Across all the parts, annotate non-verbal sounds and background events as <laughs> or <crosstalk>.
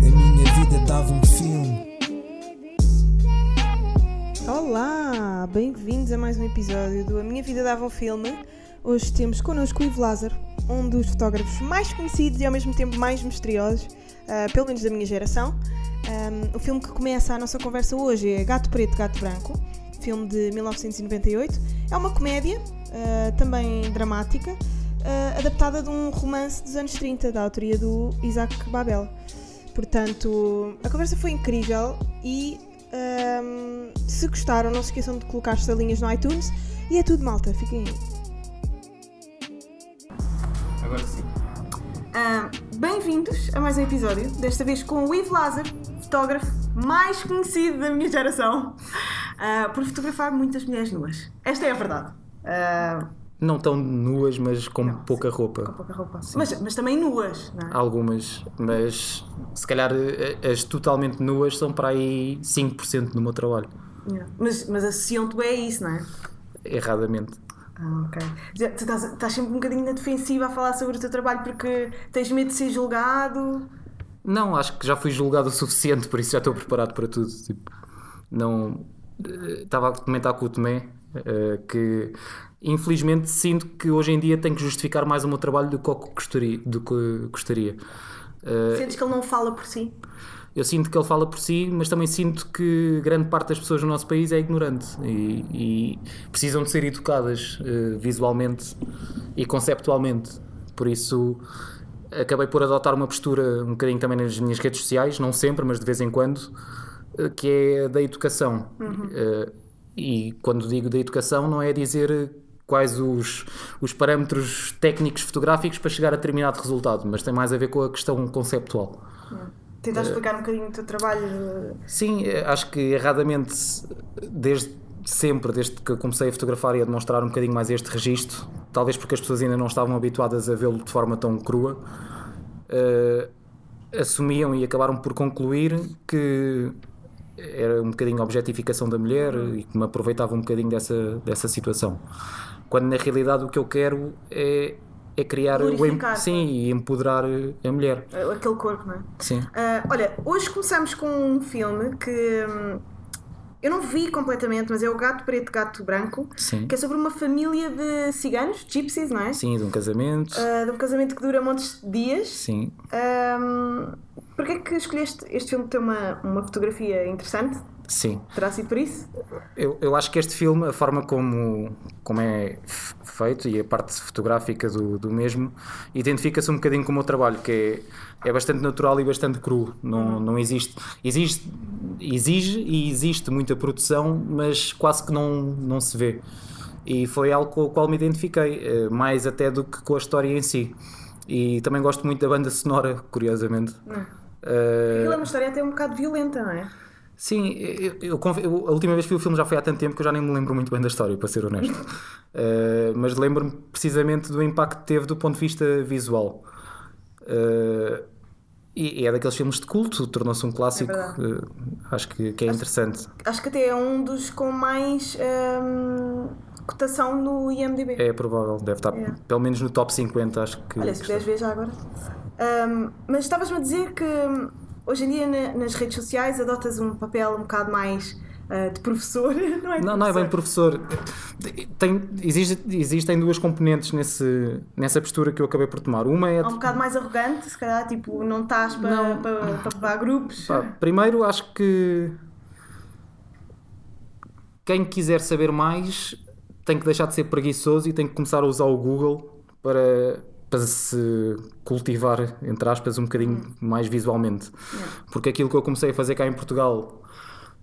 A minha vida dava um filme. Olá, bem-vindos a mais um episódio do A Minha Vida Dava um Filme. Hoje temos connosco o Ivo Lázaro, um dos fotógrafos mais conhecidos e ao mesmo tempo mais misteriosos, ah, pelo menos da minha geração. Ahm, o filme que começa a nossa conversa hoje é Gato Preto, Gato Branco, filme de 1998. É uma comédia, ah, também dramática, ah, adaptada de um romance dos anos 30, da autoria do Isaac Babel. Portanto, a conversa foi incrível e ahm, se gostaram, não se esqueçam de colocar estrelinhas no iTunes. E é tudo, malta. Fiquem aí. Agora sim. Ah, Bem-vindos a mais um episódio, desta vez com o Ivo Lázaro, fotógrafo mais conhecido da minha geração, ah, por fotografar muitas mulheres nuas. Esta é a verdade. Ah, Não tão nuas, mas com Não, pouca roupa. com pouca roupa. Mas, mas também nuas, não é? Algumas, mas se calhar eh, as totalmente nuas são para aí 5% do meu trabalho. Yeah. Mas, mas associam-te a isso, não é? Erradamente. Ah, ok. Já- Tu estás, estás sempre um bocadinho na defensiva a falar sobre o teu trabalho porque tens medo de ser julgado. Não, acho que já fui julgado o suficiente, por isso já estou preparado para tudo. Tipo, não. eh, Estava a comentar com o Tomé eh, que infelizmente sinto que hoje em dia tenho que justificar mais o meu trabalho do que gostaria. Do que gostaria. Eh, Sentes que ele não fala por si? Eu sinto que ele fala por si, mas também sinto que grande parte das pessoas no nosso país é ignorante e, e precisam de ser educadas eh, visualmente e conceptualmente. Por isso, acabei por adotar uma postura um bocadinho também nas minhas redes sociais, não sempre, mas de vez em quando, que é da educação. Eh, e quando digo da educação, não é dizer quais os, os parâmetros técnicos fotográficos para chegar a determinado resultado, mas tem mais a ver com a questão conceptual. Tentar explicar um bocadinho o teu trabalho. Sim, eh, acho que erradamente, desde sempre, desde que comecei a fotografar e a demonstrar um bocadinho mais este registro, talvez porque as pessoas ainda não estavam habituadas a vê-lo de forma tão crua, eh, assumiam e acabaram por concluir que era um bocadinho a objetificação da mulher e que me aproveitava um bocadinho dessa, dessa situação. Quando na realidade o que eu quero é, é criar o sim, e empoderar a mulher. Aquele corpo, não é? Sim. Ah, olha, hoje começamos com um filme que hum, eu não vi completamente, mas é o Gato Preto, Gato Branco, Sim. que é sobre uma família de ciganos, gypsies, não é? Sim, de um casamento. Ah, de um casamento que dura montes de dias. Sim. Um, Porquê é que escolheste este filme ter uma, uma fotografia interessante? Sim. Terá sido por isso? Eu, eu acho que este filme, a forma como, como é feito e a parte fotográfica do, do mesmo, identifica-se um bocadinho com o meu trabalho, que é, é bastante natural e bastante cru. Não, não existe, existe. Exige e existe muita produção, mas quase que não, não se vê. E foi algo com o qual me identifiquei, eh, mais até do que com a história em si. E também gosto muito da banda sonora, curiosamente. Eh, Aquilo é uma história até um bocado violenta, não é? Sim, eu, eu a última vez que vi o filme já foi há tanto tempo que eu já nem me lembro muito bem da história, para ser honesto. Uh, <laughs> mas lembro-me precisamente do impacto que teve do ponto de vista visual. Uh, e, e é daqueles filmes de culto, tornou-se um clássico. É uh, acho que, que é interessante. Acho que até é um dos com mais hum, cotação no IMDB. É provável, deve estar É. pelo menos no top 50, acho que. Olha, se puderes ver já agora. Hum, mas estavas-me a dizer que hoje em dia na- nas redes sociais adotas um papel um bocado mais ah, de professor, <laughs> não é? de Não, não é bem professor. Tem, existe- existem duas componentes nesse, nessa postura que eu acabei por tomar. Uma é. Há um bocado mais arrogante, se calhar, tipo, não estás para para- para grupos. Pá, primeiro, acho que quem quiser saber mais tem que deixar de ser preguiçoso e tem que começar a usar o Google para, para se cultivar, entre aspas, um bocadinho mais visualmente. Porque aquilo que eu comecei a fazer cá em Portugal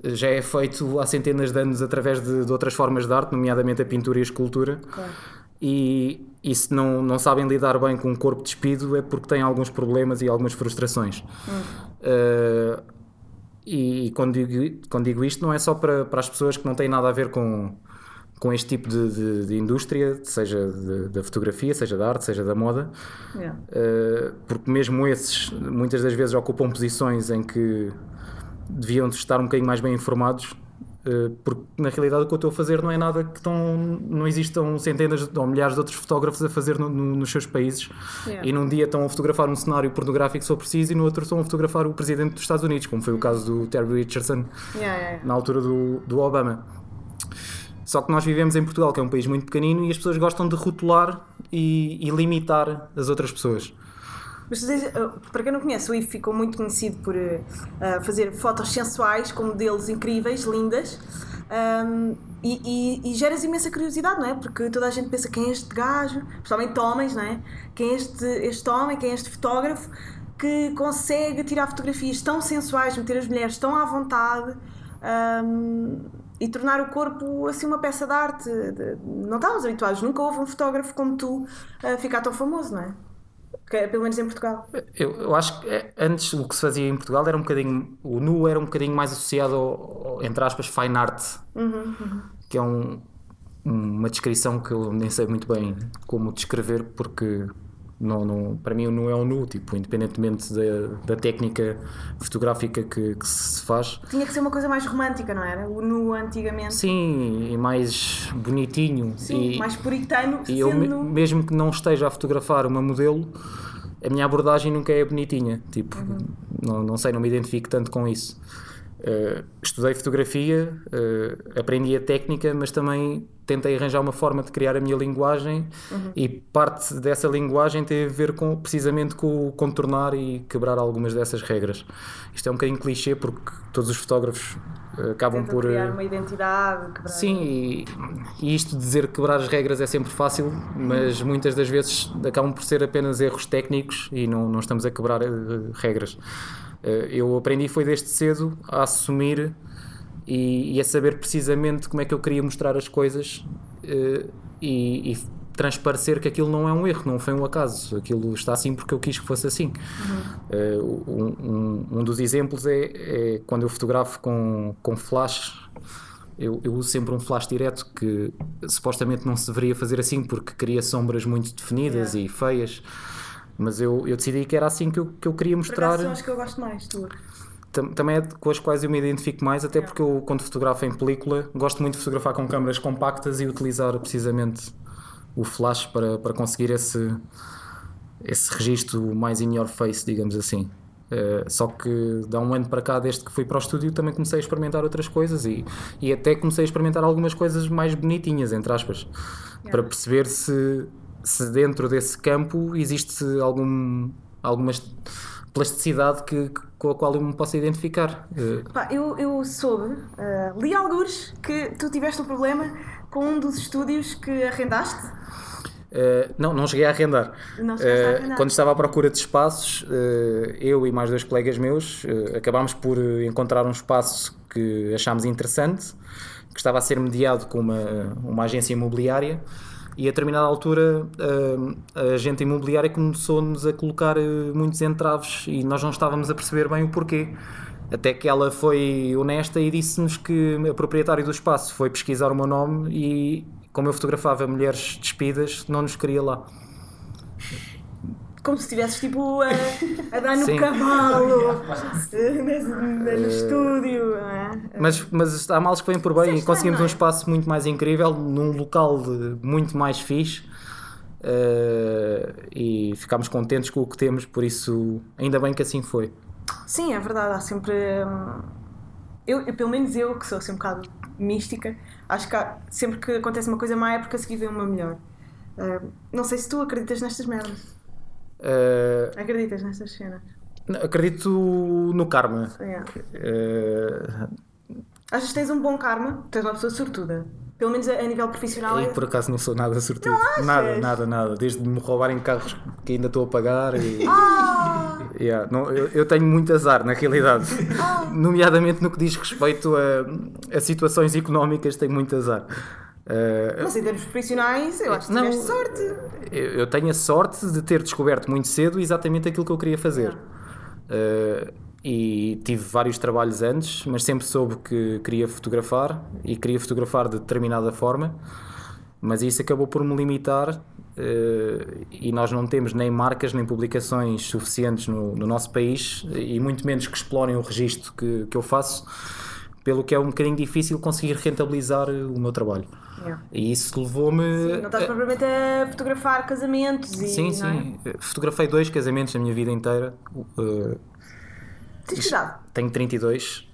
já é feito há centenas de anos através de, de outras formas de arte, nomeadamente a pintura e a escultura. Claro. E, e se não, não sabem lidar bem com um corpo despido é porque têm alguns problemas e algumas frustrações. Uh, e quando digo, quando digo isto, não é só para, para as pessoas que não têm nada a ver com, com este tipo de, de- de indústria, seja de- da fotografia, seja da arte, seja da moda, Yeah. Uh, porque mesmo esses muitas das vezes ocupam posições em que deviam estar um bocadinho mais bem informados. Uh, porque na realidade o que eu estou a fazer não é nada que estão, não existam centenas ou milhares de outros fotógrafos a fazer no, no, nos seus países Yeah. e num dia estão a fotografar um cenário pornográfico se for preciso e no outro estão a fotografar o presidente dos Estados Unidos, como foi o caso do Terry Richardson yeah. na altura do, do Obama. Só que nós vivemos em Portugal, que é um país muito pequenino, e as pessoas gostam de rotular e, e limitar as outras pessoas. Mas uh, para quem não conhece, o Ivo ficou muito conhecido por uh, fazer fotos sensuais com modelos incríveis, lindas. Um, e, e- e geras imensa curiosidade, não é? Porque toda a gente pensa quem é este gajo, principalmente homens, não é? Quem é este, este homem, quem é este fotógrafo que consegue tirar fotografias tão sensuais, meter as mulheres tão à vontade um, e tornar o corpo assim uma peça de arte. Não estávamos habituados, nunca houve um fotógrafo como tu a ficar tão famoso, não é? Que- pelo menos em Portugal. Eu, eu acho que eh, antes o que se fazia em Portugal era um bocadinho. O nu era um bocadinho mais associado ao, ao, entre aspas, fine art, que é um- uma descrição que eu nem sei muito bem como descrever, porque não, não, para mim o nu é o nu, tipo, independentemente da, da técnica fotográfica que, que se faz. Tinha que ser uma coisa mais romântica, não era? O nu antigamente. Sim, e mais bonitinho. Sim, e, mais puritano, E eu, mesmo que não esteja a fotografar uma modelo, a minha abordagem nunca é bonitinha. Tipo, não, não sei, não me identifico tanto com isso. Eh, estudei fotografia, eh, aprendi a técnica, mas também tentei arranjar uma forma de criar a minha linguagem e parte dessa linguagem tem a ver com, precisamente com contornar e quebrar algumas dessas regras. Isto é um bocadinho clichê porque todos os fotógrafos eh, acabam Tentam por. criar uma identidade. quebrar- Sim, e, e isto de dizer quebrar as regras é sempre fácil, mas muitas das vezes acabam por ser apenas erros técnicos e não, não estamos a quebrar regras. Eh, eu aprendi foi desde cedo a assumir e, e a saber precisamente como é que eu queria mostrar as coisas eh, e, e transparecer que aquilo não é um erro, não foi um acaso, aquilo está assim porque eu quis que fosse assim. Eh, um, um- um dos exemplos é, é quando eu fotografo com, com flash eu, eu uso sempre um flash direto que supostamente não se deveria fazer assim porque cria sombras muito definidas Yeah. e feias. Mas eu, eu decidi que era assim que eu, que eu queria mostrar. são as que eu gosto mais, tu. Tam- Também é com as quais eu me identifico mais, até porque eu, quando fotografo em película, gosto muito de fotografar com câmaras compactas e utilizar precisamente o flash para, para conseguir esse, esse registro mais in your face, digamos assim. Eh, só que dá um ano para cá, desde que fui para o estúdio, também comecei a experimentar outras coisas e, e até comecei a experimentar algumas coisas mais bonitinhas, entre aspas, para perceber se, se dentro desse campo existe algum, alguma plasticidade que, com a qual eu me possa identificar. Eh, Pá, eu, eu soube, ah, li alguns que tu tiveste um problema com um dos estúdios que arrendaste. Uh, não, não cheguei a arrendar. Não chegaste a Uh, arrendar. Quando estava à procura de espaços, uh, eu e mais dois colegas meus uh, acabámos por uh, encontrar um espaço que achámos interessante, que estava a ser mediado com uma, uma agência imobiliária. E a determinada altura uh, a agente imobiliária começou-nos a colocar uh, muitos entraves e nós não estávamos a perceber bem o porquê. Até que ela foi honesta e disse-nos que a proprietária do espaço foi pesquisar o meu nome e, como eu fotografava mulheres despidas, não nos queria lá. Como se estivesses tipo a, a dar no Sim. cavalo <laughs> no estúdio. não é? Mas, mas há males que vêm por bem e conseguimos um espaço muito mais incrível, num local de- muito mais fixe. eh, e ficámos contentes com o que temos, por isso, ainda bem que assim foi. Sim, é verdade. Há sempre. hum, Eu, eu, pelo menos eu, que sou assim um bocado mística, acho que há- sempre que acontece uma coisa má é porque a seguir vem uma melhor. Hum, não sei se tu acreditas nestas merdas. Eh, Acreditas nestas cenas? acredito no karma. Yeah. Eh, Achas que tens um bom karma? Tu és uma pessoa sortuda. Pelo menos a, a nível profissional. e é- por acaso não sou nada sortudo. Nada, nada, nada. Desde me roubarem carros que ainda estou a pagar e. Ah! Yeah, não, eu, eu tenho muito azar, na realidade. Nomeadamente no que diz respeito a, a situações económicas, tenho muito azar. Uh, Mas em termos profissionais, eu acho que Não. tiveste sorte. eu, eu tenho a sorte de ter descoberto muito cedo exatamente aquilo que eu queria fazer. Uh, e tive vários trabalhos antes, mas sempre soube que queria fotografar e queria fotografar de determinada forma. Mas isso acabou por me limitar eh, e nós não temos nem marcas nem publicações suficientes no, no nosso país e muito menos que explorem o registro que, que eu faço pelo que é um bocadinho difícil conseguir rentabilizar eh, o meu trabalho. Yeah. E isso levou-me. Não estás propriamente a fotografar casamentos e. Sim, não sim. Fotografei dois casamentos na minha vida inteira. Uh, É? Tens cuidado. tenho 32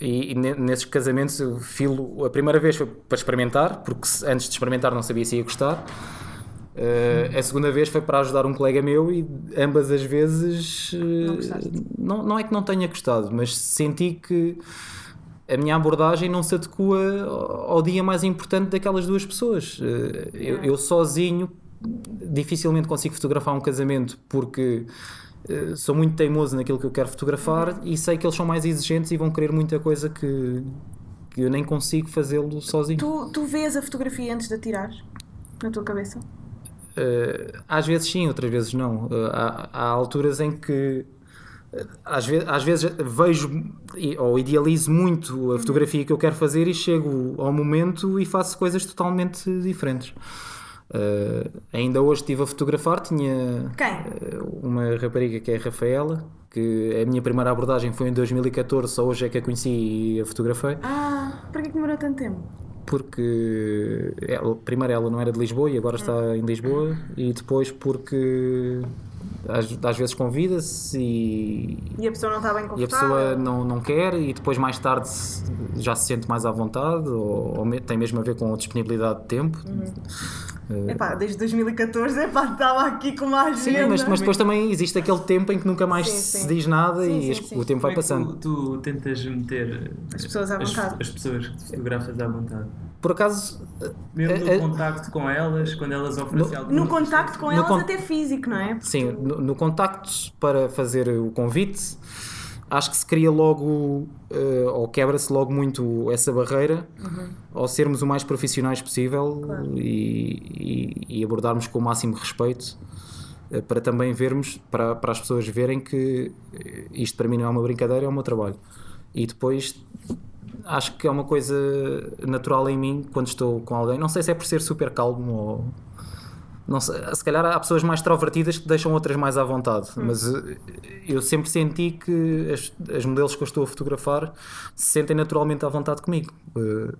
e, e ne- nesses casamentos eu filo. A primeira vez foi para experimentar, porque antes de experimentar não sabia se ia gostar. Uh, a segunda vez foi para ajudar um colega meu e ambas as vezes uh, gostaste? não, não é que não tenha gostado, mas senti que a minha abordagem não se adequa ao dia mais importante daquelas duas pessoas. Uh, eu, eu sozinho dificilmente consigo fotografar um casamento porque uh, sou muito teimoso naquilo que eu quero fotografar e sei que eles são mais exigentes e vão querer muita coisa que, que eu nem consigo fazê-lo sozinho. Tu, tu vês a fotografia antes de a tirares? Na tua cabeça? Uh, às vezes sim, outras vezes não. Há, há alturas em que às vezes, às vezes vejo ou idealizo muito a fotografia que eu quero fazer e chego ao momento e faço coisas totalmente diferentes. Uh, ainda hoje estive a fotografar, tinha Quem? uh, uma rapariga que é a Rafaela, que a minha primeira abordagem foi em 2014, só hoje é que a conheci e a fotografei. Ah, para que demorou tanto tempo? Porque ela, primeiro ela não era de Lisboa e agora está em Lisboa, e depois porque às, às vezes convida-se e, E a pessoa não está bem e a confortável? pessoa não, não quer, e depois mais tarde já se sente mais à vontade, ou, ou tem mesmo a ver com a disponibilidade de tempo. Epá, desde 2014, epá, estava aqui com uma agenda. Sim, mas, mas depois também existe aquele tempo em que nunca mais Sim, se sim. diz nada Sim, e sim, as- sim. o tempo vai Como é que passando. Tu, tu tentas meter As pessoas à as, vontade. as pessoas que tu fotografas à vontade. Por acaso, Mesmo no Eh, eh, contacto com elas, quando elas oferecem alguma No contacto com No elas, con- até físico, não é? Sim, no, no contacto para fazer o convite, acho que se cria logo, eh, ou quebra-se logo muito essa barreira, ao sermos o mais profissionais possível e, e- e abordarmos com o máximo respeito, eh, para também vermos, para, para as pessoas verem que eh, isto para mim não é uma brincadeira, é o meu trabalho. E depois acho que é uma coisa natural em mim quando estou com alguém. Não sei se é por ser super calmo ou. Não sei, se calhar há pessoas mais extrovertidas que deixam outras mais à vontade, mas eh, eu sempre senti que as, as modelos que eu estou a fotografar se sentem naturalmente à vontade comigo. Eh,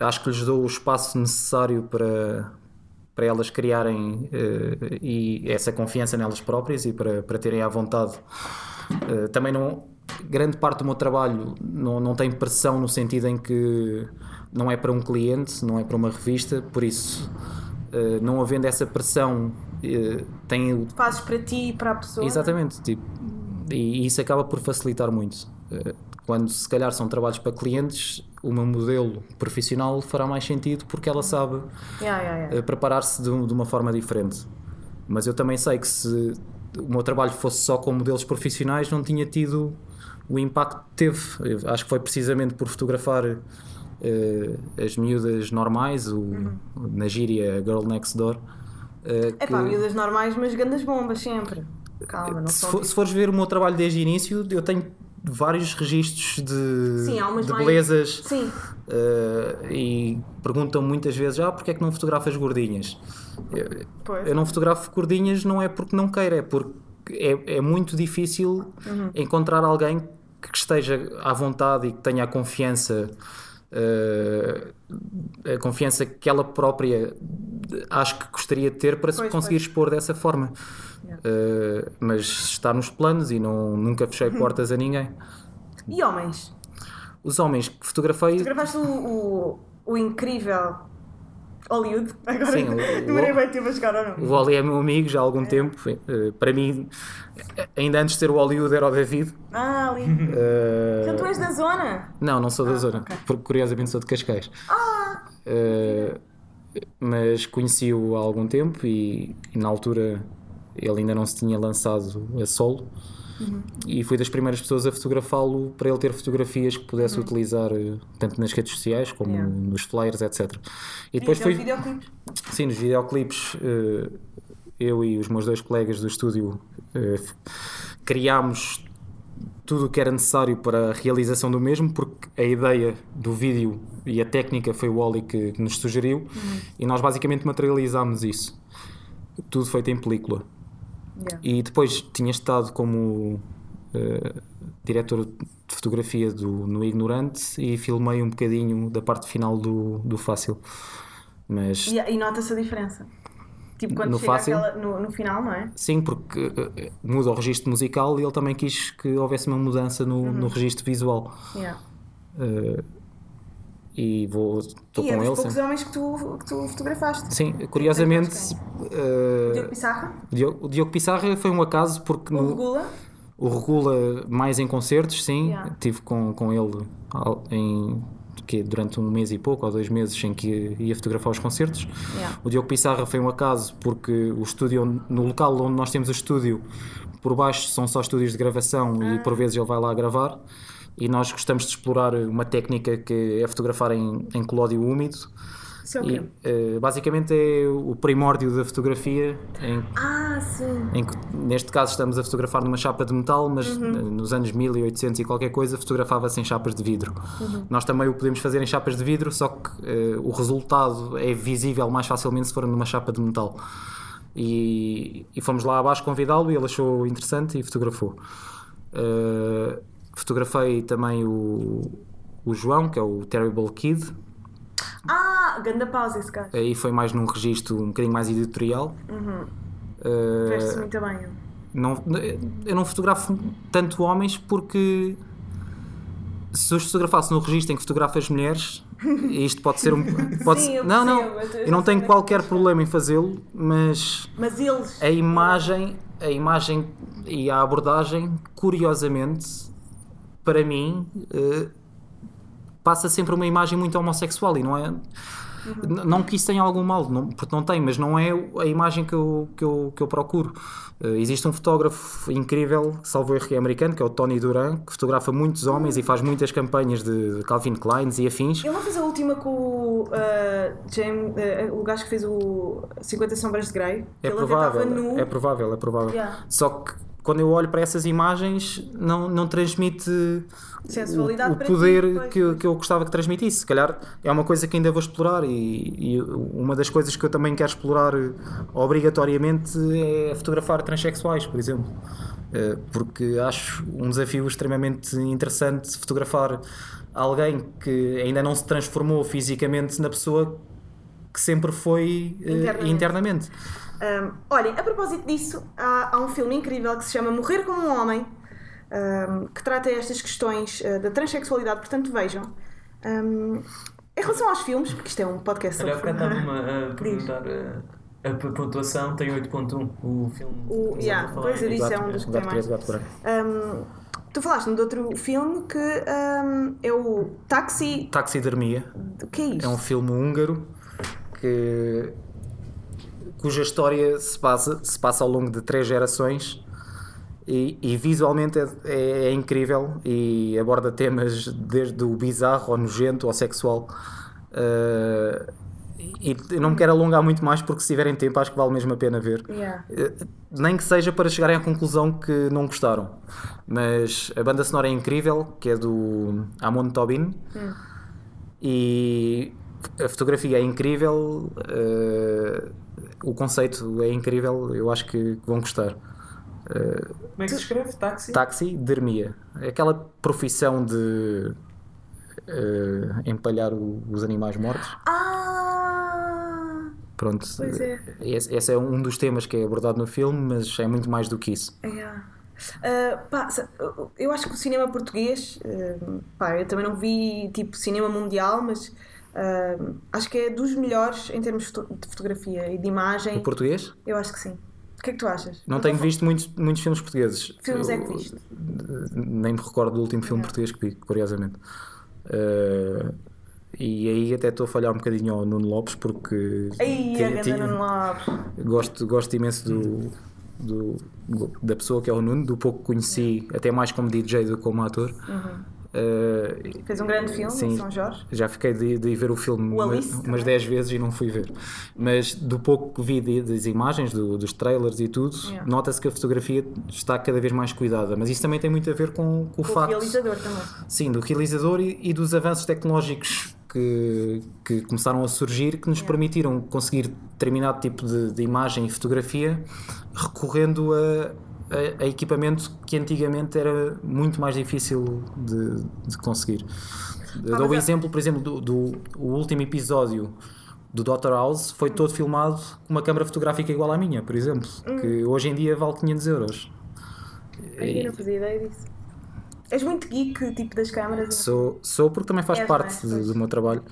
acho que lhes dou o espaço necessário para, para elas criarem eh, e essa confiança nelas próprias e para, para terem à vontade. Eh, também não. Grande parte do meu trabalho não, não tem pressão no sentido em que não é para um cliente, não é para uma revista, por isso, eh, não havendo essa pressão, tem o Fazes para ti e para a pessoa. Exatamente, tipo, e isso acaba por facilitar muito. Eh, Quando se calhar são trabalhos para clientes, o meu modelo profissional fará mais sentido porque ela sabe Yeah, yeah, yeah. preparar-se de, de uma forma diferente. Mas eu também sei que se o meu trabalho fosse só com modelos profissionais, não tinha tido o impacto que teve. Eu acho que foi precisamente por fotografar eh, as miúdas normais, o, na gíria Girl Next Door. eh, É pá, que- miúdas normais, mas grandes bombas sempre. Calma, não se, for- se fores ver o meu trabalho desde o início, eu tenho vários registros de, Sim, de mais- belezas Sim, eh, e perguntam muitas vezes: ah, porque é que não fotografas gordinhas? Eu, eu não fotografo gordinhas não é porque não queira, é porque é, é muito difícil Uhum. encontrar alguém que esteja à vontade e que tenha a confiança. Eh, a confiança que ela própria acho que gostaria de ter para se Pois, conseguir pois. expor dessa forma. Uh, mas está nos planos e não, nunca fechei portas a ninguém. E homens? Os homens que fotografei, Fotografaste o, o, o incrível Hollywood? Agora Sim, o- demorei o- bem tempo a chegar ao nome. o Oli é meu amigo já há algum tempo. Uh, para mim, ainda antes de ter o Hollywood, era o David. Ah, ali. Uh, Então tu és da zona? Não, não sou da zona, ok. porque curiosamente sou de Cascais. Uh, mas conheci-o há algum tempo e, e na altura ele ainda não se tinha lançado a solo. E fui das primeiras pessoas a fotografá-lo para ele ter fotografias que pudesse utilizar eh, tanto nas redes sociais como Yeah. nos flyers, etc. E Depois foi... fui, videoclipes. Sim, nos videoclipes, eh, eu e os meus dois colegas do estúdio eh, criámos tudo o que era necessário para a realização do mesmo, porque a ideia do vídeo e a técnica foi o Oli que, que nos sugeriu, e nós basicamente materializámos isso. Tudo feito em película. Yeah. E depois tinha estado como eh, diretor de fotografia do, no Ignorante e filmei um bocadinho da parte final do, do Fácil. Mas E, e nota-se a diferença. Tipo, quando No chega fácil? aquela, no, no final, não é? sim, porque eh, muda o registro musical e ele também quis que houvesse uma mudança no, Uhum. no registro visual. Yeah. Eh, e vou estou com é dos ele. poucos homens que tu, que tu fotografaste. sim curiosamente. eh, Diogo Pissarra, o Diogo, o Diogo Pissarra foi um acaso porque o no, Regula. o Regula mais em concertos, sim. Yeah. Tive com, com ele em que durante um mês e pouco ou dois meses em que ia fotografar os concertos. Yeah. O Diogo Pissarra foi um acaso porque o estúdio, no local onde nós temos o estúdio, por baixo são só estúdios de gravação e por vezes ele vai lá gravar. E nós gostamos de explorar uma técnica que é fotografar em, em colódio úmido. Isso é o E, eh, basicamente é o primórdio da fotografia em Ah, sim. em que neste caso estamos a fotografar numa chapa de metal, mas Uhum. eh, nos anos 1800 e qualquer coisa fotografava-se em chapas de vidro. Uhum. Nós também o podemos fazer em chapas de vidro, só que eh, o resultado é visível mais facilmente se for numa chapa de metal. E, e fomos lá abaixo convidá-lo e ele achou interessante e fotografou. Eh, fotografei também o, o João, que é o Terrible Kid, Ah, ganda pausa esse gajo. aí foi mais num registro um bocadinho mais editorial. Eh, Veste-se muito bem. Não, eu não fotografo tanto homens porque se os fotografasse no registro em que fotografo as mulheres, <laughs> isto pode ser um. Pode Sim, eu não, não, eu- não tenho qualquer problema em fazê-lo, mas Mas eles. a imagem, a imagem e a abordagem, curiosamente, para mim, eh, passa sempre uma imagem muito homossexual e não é. N- Não que isso tenha algum mal, não, porque não tem, mas não é a imagem que eu, que eu, que eu procuro. Eh, existe um fotógrafo incrível, salvo erro é americano, que é o Tony Duran, que fotografa muitos homens e faz muitas campanhas de Calvin Klein e afins. Ele não fez a última com o uh, James, uh, o gajo que fez o 50 Sombras de Grey? É ele provável, nu. é provável, é provável. Yeah. Só que quando eu olho para essas imagens, não, não transmite o, o ti, poder pois, que, eu- que eu gostava que transmitisse. Se calhar é uma coisa que ainda vou explorar e, e uma das coisas que eu também quero explorar eh, obrigatoriamente é fotografar transexuais, por exemplo. Eh, Porque acho um desafio extremamente interessante fotografar alguém que ainda não se transformou fisicamente na pessoa que sempre foi eh, Internamente. internamente. Um, olhem, a propósito disso, há, há um filme incrível que se chama Morrer como um Homem, um, que trata estas questões uh, da transexualidade, portanto vejam. Um, em relação aos filmes, porque isto é um podcast Olha, sobre bocado estava-me a <laughs> perguntar a, a pontuação, tem 8.1 o filme. O- yeah, pois eu disse, é um dos que tem mais. Um, tu falaste-me de outro filme que um, é o Taxi. Taxidermia O que é isto? é um filme húngaro que cuja história se passa, se passa ao longo de três gerações e, e visualmente é, é- é incrível e aborda temas desde o bizarro ao nojento ao sexual. Uh, e não me quero alongar muito mais porque se tiverem tempo acho que vale mesmo a pena ver. Yeah. Eh, Nem que seja para chegarem à conclusão que não gostaram. Mas a banda sonora é incrível, que é do Amon Tobin. E a fotografia é incrível, eh, o conceito é incrível, eu acho que vão gostar. Eh, Como é que se escreve? Táxi? taxidermia. É aquela profissão de eh, empalhar o- os animais mortos. Ah! Pronto, Pois é. esse, esse é um dos temas que é abordado no filme, mas é muito mais do que isso. Yeah. Uh, pá, eu acho que o cinema português, uh, pá, eu também não vi tipo cinema mundial, mas uh, acho que é dos melhores em termos de foto- de fotografia e de O imagem. português? Eu acho que sim. O que é que tu achas? Não tenho visto muitos, muitos filmes portugueses. Filmes é Eu- que viste? Nem me recordo do último filme português que vi, curiosamente. Uh, e aí até estou a falhar um bocadinho ao Nuno Lopes porque Aí, a Nuno Lopes. gosto, gosto imenso do, do- da pessoa que é o Nuno, do pouco que conheci, até mais como DJ do que como ator. Uh, Fez um grande filme Sim. em São Jorge. já fiquei de, de ver o filme O uma- Alice umas também. 10 vezes e não fui ver. Mas do pouco que vi de- das imagens, do- dos trailers e tudo, Yeah. nota-se que a fotografia está cada vez mais cuidada. Mas isso também tem muito a ver com, com o O facto realizador também. sim, do realizador e, e dos avanços tecnológicos que, que começaram a surgir que nos permitiram conseguir determinado tipo de, de imagem e fotografia recorrendo a, a, a equipamento que antigamente era muito mais difícil de, de conseguir. Eu dou o mas é- exemplo, por exemplo, do, do o último episódio do Dr. House foi todo filmado com uma câmara fotográfica igual à minha, por exemplo, que hoje em dia vale 500 euros. Eu não fazia ideia disso. És muito geek, tipo das câmaras. Sou, sou porque também faz És, parte é? do, do meu trabalho.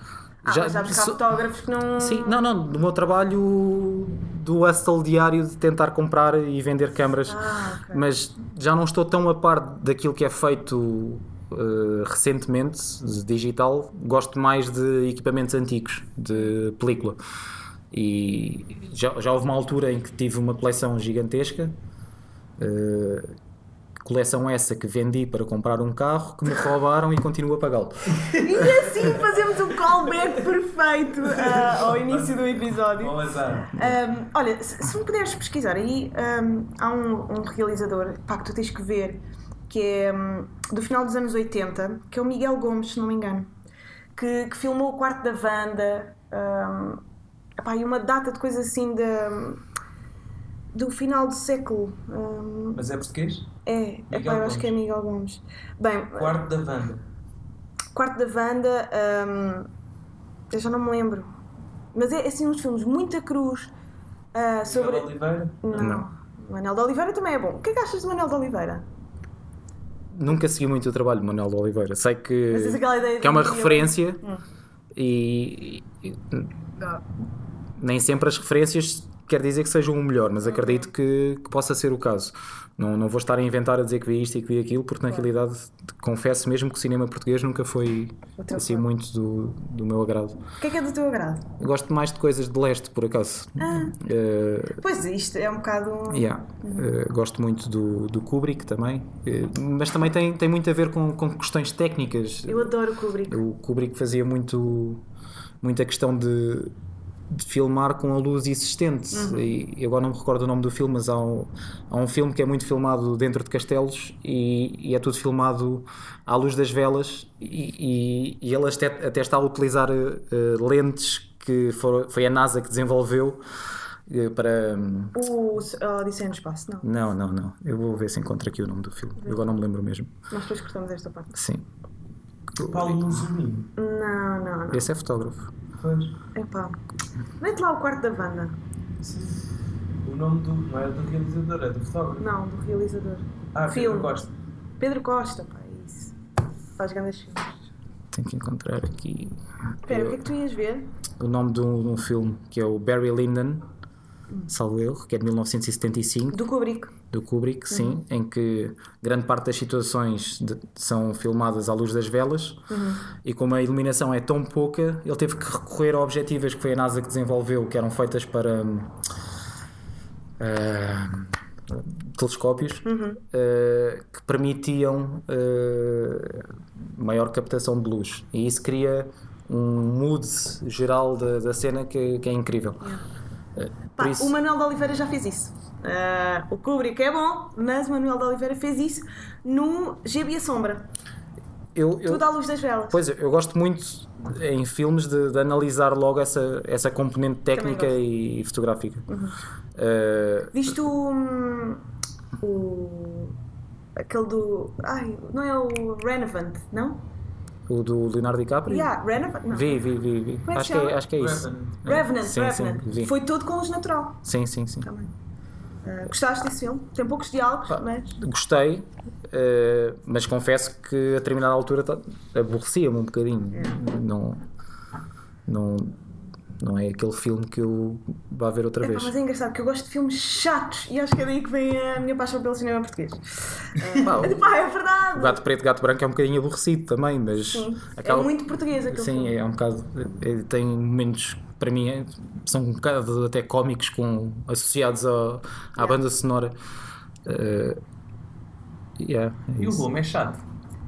Ah, mas sabes que há fotógrafos que não. Sim, não, não, do meu trabalho do hustle diário de tentar comprar e vender câmaras, Ah, ok. mas já não estou tão a par daquilo que é feito eh, recentemente, de digital, gosto mais de equipamentos antigos, de película. E já, já houve uma altura em que tive uma coleção gigantesca. eh, coleção essa que vendi para comprar um carro que me roubaram e continuo a pagá-lo. E assim fazemos o callback perfeito ah, ao início do episódio. Azar. Um, olha, se, se me puderes pesquisar aí, um, há um, um realizador pá, que tu tens que ver que é um, do final dos anos 80, que é o Miguel Gomes, se não me engano, que, que filmou o quarto da Wanda um, epá, e uma data de coisa assim da- do final do século. Um, Mas é português? é, epá, Miguel eu acho que é Miguel Gomes. Bem, Quarto da Wanda. Quarto da Wanda, hum, eu já não me lembro. Mas é assim uns filmes muito cruz ah, sobre. Miguel Oliveira? Não. Não. Manel de Oliveira também é bom. O que é que achas de Manel de Oliveira? Nunca segui muito o trabalho de Manuel de Oliveira. Sei que, Mas ideia que é uma de- referência Hum. e, e- nem sempre as referências quer dizer que sejam o melhor, mas acredito que, que possa ser o caso. Não, não vou estar a inventar a dizer que vi isto e que vi aquilo, porque na realidade confesso mesmo que o cinema português nunca foi assim muito do, do meu agrado. O que é que é do teu agrado? Eu gosto mais de coisas de leste, por acaso. Ah. Eh, Pois isto é um bocado. Yeah. Uh, gosto muito do, do Kubrick também, uh, mas também tem, tem muito a ver com, com questões técnicas. Eu adoro o Kubrick. O Kubrick fazia muito, muita questão de, de filmar com a luz existente. E, e agora não me recordo o nome do filme, mas há um, há um filme que é muito filmado dentro de castelos e, e é tudo filmado à luz das velas. E, e, e ele até, até está a utilizar uh, lentes que foram, foi a NASA que desenvolveu uh, para. O Odisseia no Espaço, não. não, não, não. Eu vou ver se encontro aqui o nome do filme. Eu agora não me lembro mesmo. Nós depois cortamos esta parte. Sim. Paulo Mussolini. Não, não, não. Esse é fotógrafo. Pois. Epá. Mete lá o quarto da Wanda. O nome do. Não é do realizador, é do fotógrafo. Não, do realizador. Ah, Filme. Pedro Costa. Pedro Costa, pá, isso. Faz grandes filmes. Tenho que encontrar aqui. Espera, o que é que tu ias ver? o nome de um, de um filme que é o Barry Lyndon, salvo erro, que é de 1975, Do Kubrick. Do Kubrick, sim, em que grande parte das situações de- são filmadas à luz das velas e como a iluminação é tão pouca, ele teve que recorrer a objetivas que foi a NASA que desenvolveu, que eram feitas para ah, telescópios ah, que permitiam ah, maior captação de luz. E isso cria um mood geral da, da cena que, que é incrível. Pá, isso- O Manuel de Oliveira já fez isso. Ah, o Kubrick é bom, mas o Manuel de Oliveira fez isso no GB a Sombra. eu, eu, Tudo à luz das velas. Pois, eu gosto muito em filmes de, de analisar logo essa, essa componente técnica e fotográfica. Uhum. Uh, Viste o. o. aquele do. Ai, não é o Renovant, não? o do Leonardo DiCaprio? Yeah, Renovant. Não. Vi, vi, vi. vi. É acho, que é, acho que é isso. Revenant. Revenant, Sim, Revenant. sim. Foi todo com luz natural Sim, sim, sim. também. Ah, gostaste desse filme? Tem poucos diálogos, mas. Gostei, uh, mas confesso que a determinada altura aborrecia-me um bocadinho. É. Não, não, não é aquele filme que eu vá ver outra Epá, vez. mas é engraçado que eu gosto de filmes chatos e acho que é daí que vem a minha paixão pelo cinema português. Pá, <laughs> o- Pá, é verdade! O gato preto, gato branco é um bocadinho aborrecido também, mas Sim. acaba- É muito português aquele Sim, filme. é um bocado. é- tem momentos que para mim é- são um bocado até cómicos com, associados ao- à banda sonora. Uh, yeah, é E o. Roma é chato.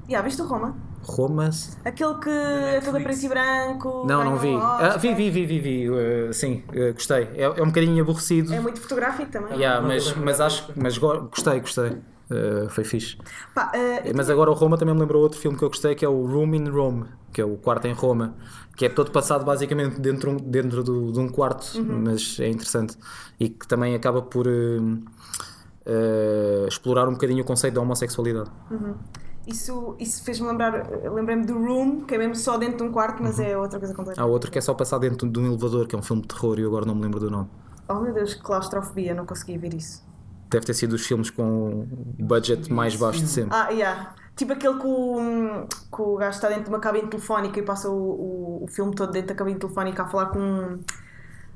Yeah, viste o Roma? Roma. Aquele que é todo a preto e branco. Não, não vi. Ah, vi, vi, vi, vi, vi. uh, sim, uh, gostei. É, é um bocadinho aborrecido. É muito fotográfico também. Yeah, mas, mas acho mas go- gostei, gostei. Uh, foi fixe. Pá, eu Mas agora o Roma também me lembrou outro filme que eu gostei que é o Room in Rome, que é o quarto em Roma, que é todo passado basicamente dentro, dentro do, de um quarto, Uhum. mas é interessante. E que também acaba por. hum, eh, explorar um bocadinho o conceito da homossexualidade. Isso, isso fez-me lembrar, lembrei-me do Room, que é mesmo só dentro de um quarto, mas é outra coisa completa. Há outro que é só passar dentro de um elevador, que é um filme de terror e eu agora não me lembro do nome. Oh meu Deus, que claustrofobia, não consegui ver isso. Deve ter sido dos filmes com o budget mais baixo de sempre. Ah, yeah. Tipo aquele que o, que o gajo está dentro de uma cabine telefónica e passa o, o, o filme todo dentro da cabine telefónica a falar com,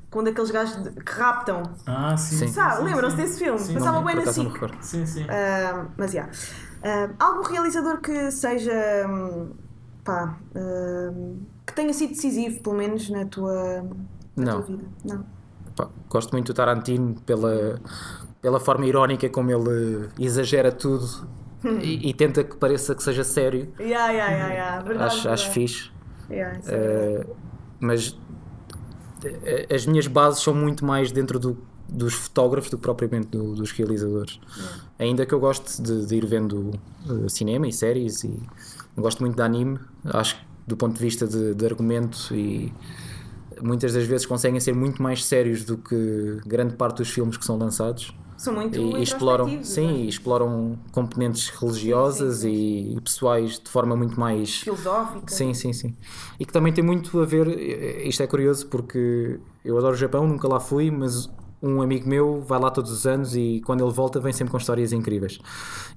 com um daqueles gajos de- que raptam. Ah, sim. Sim. sim, Sabe, sim, lembram-se desse filme? Sim, Passava bem recordo. Sim, sim. Ah, mas já. Algum realizador que seja. hum, pá. hum, que tenha sido decisivo, pelo menos, na tua, na Não. tua vida? Não. Pá, gosto muito do Tarantino pela, pela forma irónica como ele exagera tudo e, e tenta que pareça que seja sério. Yeah, yeah, yeah, yeah. Verdade, acho, acho verdade. fixe. Yeah, é. Uh, mas eh, as minhas bases são muito mais dentro do- dos fotógrafos do que propriamente do- dos realizadores. Ainda que eu goste de, de ir vendo uh, cinema e séries e gosto muito de anime, acho que do ponto de vista de, de argumento e muitas das vezes conseguem ser muito mais sérios do que grande parte dos filmes que são lançados São muito e, e exploram sim né? e exploram componentes religiosas e pessoais de forma muito mais filosófica. Sim, sim, sim. E que também tem muito a ver, eh, isto é curioso porque eu adoro o Japão, nunca lá fui, mas um amigo meu vai lá todos os anos e quando ele volta vem sempre com histórias incríveis.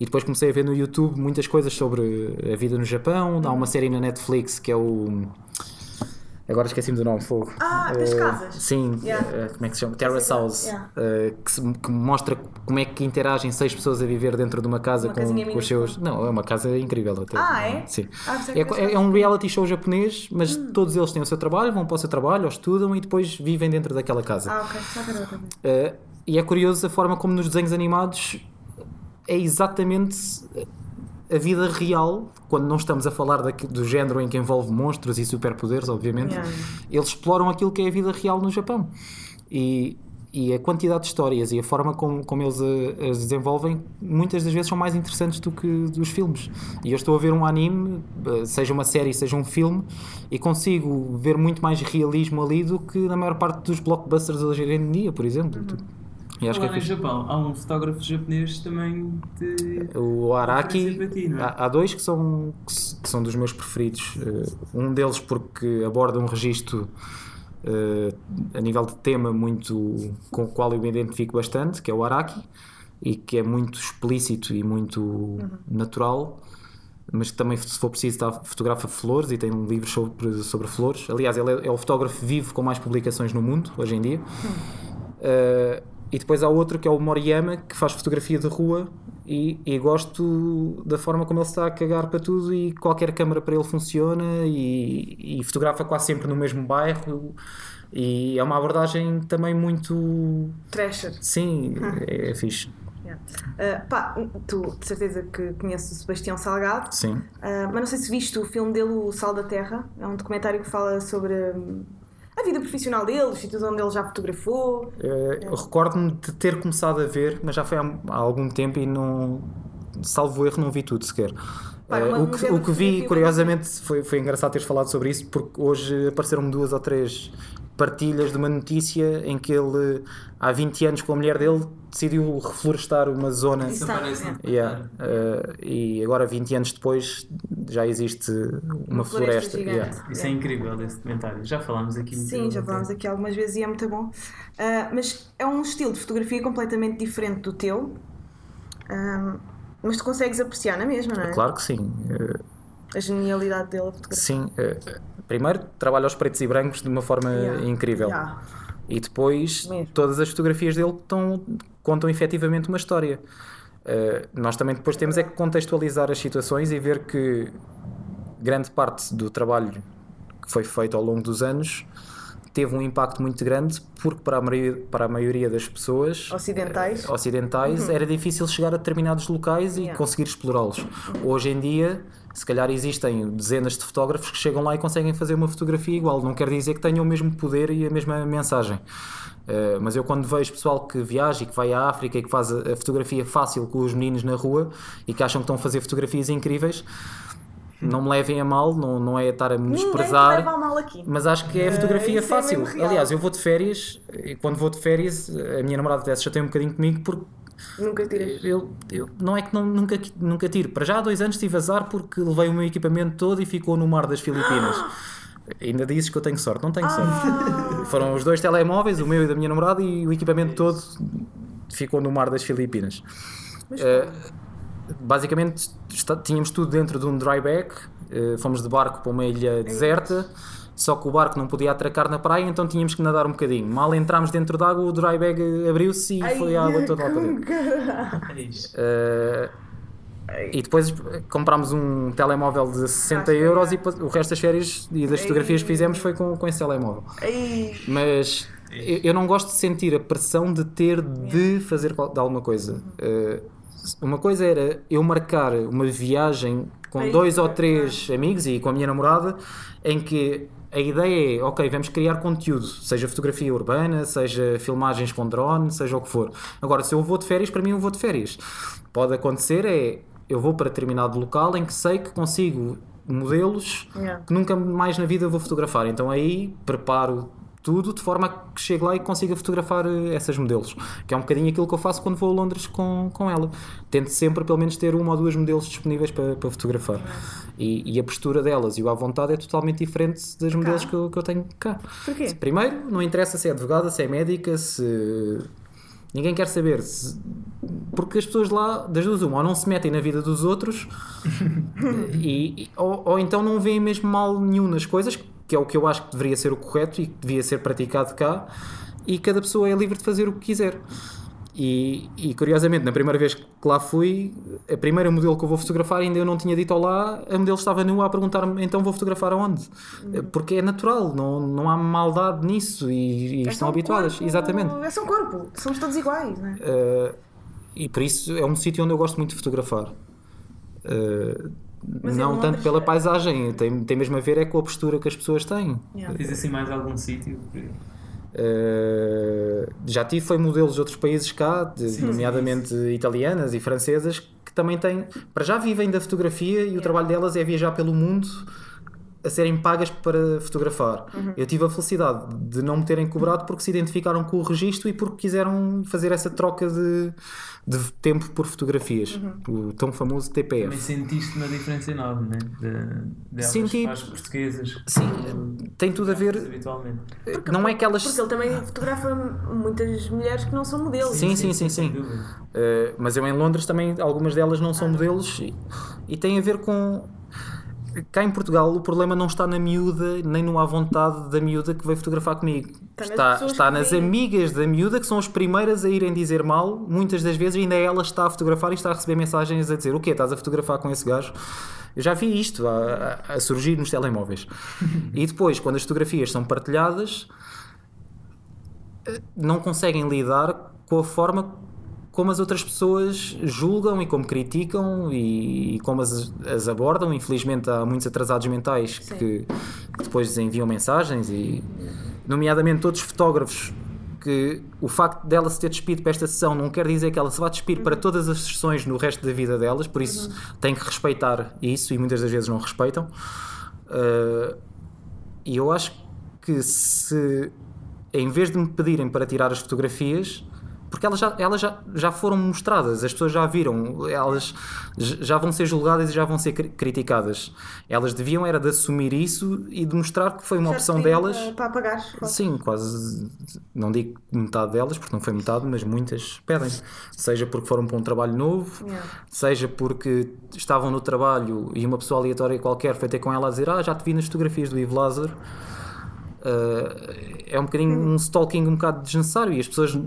E depois comecei a ver no YouTube muitas coisas sobre a vida no Japão, há uma série na Netflix que é o... Agora esqueci-me do nome, fogo. Ah, das Eh, casas. Sim, Yeah. eh, como é que se chama? Terrace House. Yeah. eh, que, se- que mostra como é que interagem seis pessoas a viver dentro de uma casa Uma com, com os seus. Não, é uma casa incrível até. Ah, é? Sim. Ah, É, é- é um reality show japonês, mas Hum. todos eles têm o seu trabalho, vão para o seu trabalho, ou estudam e depois vivem dentro daquela casa. Ah, ok. Só. Eh, e é curioso a forma como nos desenhos animados é exatamente a vida real, quando não estamos a falar daqui- do género em que envolve monstros e superpoderes, obviamente, Yeah. eles exploram aquilo que é a vida real no Japão. E, e a quantidade de histórias e a forma como, como eles a- as desenvolvem, muitas das vezes são mais interessantes do que dos filmes. E eu estou a ver um anime, eh, seja uma série, seja um filme, e consigo ver muito mais realismo ali do que na maior parte dos blockbusters hoje em dia, por exemplo. E acho que é fixe. Japão, há um fotógrafo japonês também de. O Araki, ti, não é? há, há dois que são, que, são dos meus preferidos. Eh, um deles porque aborda um registro eh, a nível de tema muito com o qual eu me identifico bastante, que é o Araki, e que é muito explícito e muito natural. Mas que também, se for preciso, está, fotografa flores e tem livros sobre, sobre flores. Aliás, ele é, é o fotógrafo vivo com mais publicações no mundo, hoje em dia. Uh, e depois há outro que é o Moriyama que faz fotografia de rua e, e gosto da forma como ele está a cagar para tudo e qualquer câmara para ele funciona e, e fotografa quase sempre no mesmo bairro e é uma abordagem também muito Trasher. sim, é, é fixe Yeah. Ah, pá, tu de certeza que conheces o Sebastião Salgado, sim ah, mas não sei se viste o filme dele, O Sal da Terra. É um documentário que fala sobre hum, a vida profissional dele, os sítios onde ele já fotografou. Eh, eu recordo-me de ter começado a ver mas já foi há, há algum tempo e não salvo erro não vi tudo sequer Pá, uma- o, uma que, o que vi, curiosamente, foi, foi engraçado teres falado sobre isso, porque hoje apareceram duas ou três partilhas de uma notícia em que ele, há 20 anos, com a mulher dele, decidiu reflorestar uma zona. Isso é. Yeah, eh, e agora, 20 anos depois, já existe uma, floresta floresta. gigante. yeah. Isso é incrível, esse documentário. Já falámos aqui muito Sim, já falámos aqui algumas vezes e é muito bom. Ah, mas é um estilo de fotografia completamente diferente do teu. Ah, mas tu consegues apreciar na mesma, não é? Claro que sim. Eh, A genialidade dele sim. eh, primeiro, trabalha aos pretos e brancos de uma forma Yeah. incrível. Yeah. E depois Mesmo. todas as fotografias dele estão, contam efetivamente uma história. Uh, nós também depois temos é que contextualizar as situações e ver que grande parte do trabalho que foi feito ao longo dos anos teve um impacto muito grande porque para a maioria, para a maioria das pessoas Ocidentais. eh, ocidentais era difícil chegar a determinados locais e Yeah. conseguir explorá-los. Hoje em dia, se calhar existem dezenas de fotógrafos que chegam lá e conseguem fazer uma fotografia igual. Não quer dizer que tenham o mesmo poder e a mesma mensagem. Uh, mas eu quando vejo pessoal que viaja e que vai à África e que faz a fotografia fácil com os meninos na rua e que acham que estão a fazer fotografias incríveis, não me levem a mal, não, não é estar a Ninguém te menosprezar. leva a mal aqui. Mas acho que é a fotografia é fácil. real. Aliás, eu vou de férias e quando vou de férias, a minha namorada até se chateia um bocadinho comigo porque Nunca tiras. Eu, eu, não é que não, nunca, nunca tiro. Para já há dois anos tive azar porque levei o meu equipamento todo e ficou no mar das Filipinas. <gasps> Ainda dizes que eu tenho sorte, não tenho Ah. sorte. Foram os dois telemóveis, o meu e da minha namorada, e o equipamento todo ficou no mar das Filipinas. Eh, basicamente está- tínhamos tudo dentro de um dry bag, eh, fomos de barco para uma ilha deserta. Só que o barco não podia atracar na praia, então tínhamos que nadar um bocadinho. Mal entramos dentro d'água, o dry bag eh, abriu-se e foi a água toda lá para dentro. É. Uh, e depois comprámos um telemóvel de 60 Ah, euros sim. e o resto das férias e das fotografias que fizemos foi com, com esse telemóvel. Ei, Mas eu, eu não gosto de sentir a pressão de ter de fazer de alguma coisa. Uh, uma coisa era eu marcar uma viagem com É dois ou é. três amigos e com a minha namorada em que a ideia é, ok, vamos criar conteúdo, seja fotografia urbana, seja filmagens com drone, seja o que for. Agora, se eu vou de férias, para mim eu vou de férias. Pode acontecer é, eu vou para determinado local em que sei que consigo modelos Yeah. que nunca mais na vida vou fotografar. Então aí preparo tudo de forma a que chegue lá e consiga fotografar eh, essas modelos. Que é um bocadinho aquilo que eu faço quando vou a Londres com, com ela. Tento sempre, pelo menos, ter uma ou duas modelos disponíveis para, para fotografar. E, e a postura delas e o à vontade é totalmente diferente das modelos que eu, que eu tenho cá. Porquê? Primeiro, não interessa se é advogada, se é médica, se. Ninguém quer saber. se- Porque as pessoas lá, das duas, uma, ou não se metem na vida dos outros, <laughs> e, e- ou, ou então não veem mesmo mal nenhum nas coisas, que é o que eu acho que deveria ser o correto e que devia ser praticado cá, e cada pessoa é livre de fazer o que quiser. E, e, curiosamente, na primeira vez que lá fui, a primeira modelo que eu vou fotografar, ainda eu não tinha dito olá, a modelo estava nua a perguntar-me então vou fotografar aonde? Porque é natural, não, não há maldade nisso e, e É estão um habituadas. corpo, Exatamente. É só um corpo, somos todos iguais, não é? Uh, e por isso é um sítio onde eu gosto muito de fotografar. Uh, Mas não Londres- tanto pela paisagem, tem, tem mesmo a ver é com a postura que as pessoas têm. Yeah. Tens assim mais algum sítio? Uh, já tive foi modelos de outros países cá, de- Sim, nomeadamente italianas e francesas, que também têm, para já vivem da fotografia e o trabalho delas é viajar pelo mundo a serem pagas para fotografar. Uhum. Eu tive a felicidade de não me terem cobrado porque se identificaram com o registro e porque quiseram fazer essa troca de, de tempo por fotografias, Uhum. o tão famoso Também TPF. sentiste uma diferença enorme, né? De, delas Senti- portuguesas. Sim, tem tudo a ver. Habitualmente. Não é que elas. Porque ele também fotografa muitas mulheres que não são modelos. Sim, sim, sim, sim. dúvida. Uh, mas eu em Londres também, algumas delas não são modelos e, e tem a ver com. Cá em Portugal o problema não está na miúda, nem no à vontade da miúda que veio fotografar comigo. Está nas Está, está nas amigas da miúda que são as primeiras a irem dizer mal. Muitas das vezes ainda ela está a fotografar e está a receber mensagens a dizer: O quê? Estás a fotografar com esse gajo? Eu já vi isto a, a- a surgir nos telemóveis. e depois, quando as fotografias são partilhadas, não conseguem lidar com a forma como as outras pessoas julgam e como criticam e, e como as, as abordam. Infelizmente há muitos atrasados mentais que, que depois enviam mensagens e nomeadamente todos os fotógrafos que o facto dela se ter despido para esta sessão não quer dizer que ela se vá despir para todas as sessões no resto da vida delas, por isso tem que respeitar isso e muitas das vezes não respeitam. Uh, e eu acho que se em vez de me pedirem para tirar as fotografias, porque elas já, elas já, já foram mostradas, as pessoas já viram, elas já vão ser julgadas e já vão ser cri- criticadas. Elas deviam era de assumir isso e de mostrar que foi uma Já opção delas. Para, para apagar. Sim, quase. Não digo metade delas, porque não foi metade, mas muitas pedem. Seja porque foram para um trabalho novo, Yeah. seja porque estavam no trabalho e uma pessoa aleatória qualquer foi ter com ela a dizer: Ah, já te vi nas fotografias do Yves Lázaro. Uh, é um bocadinho um stalking um bocado desnecessário e as pessoas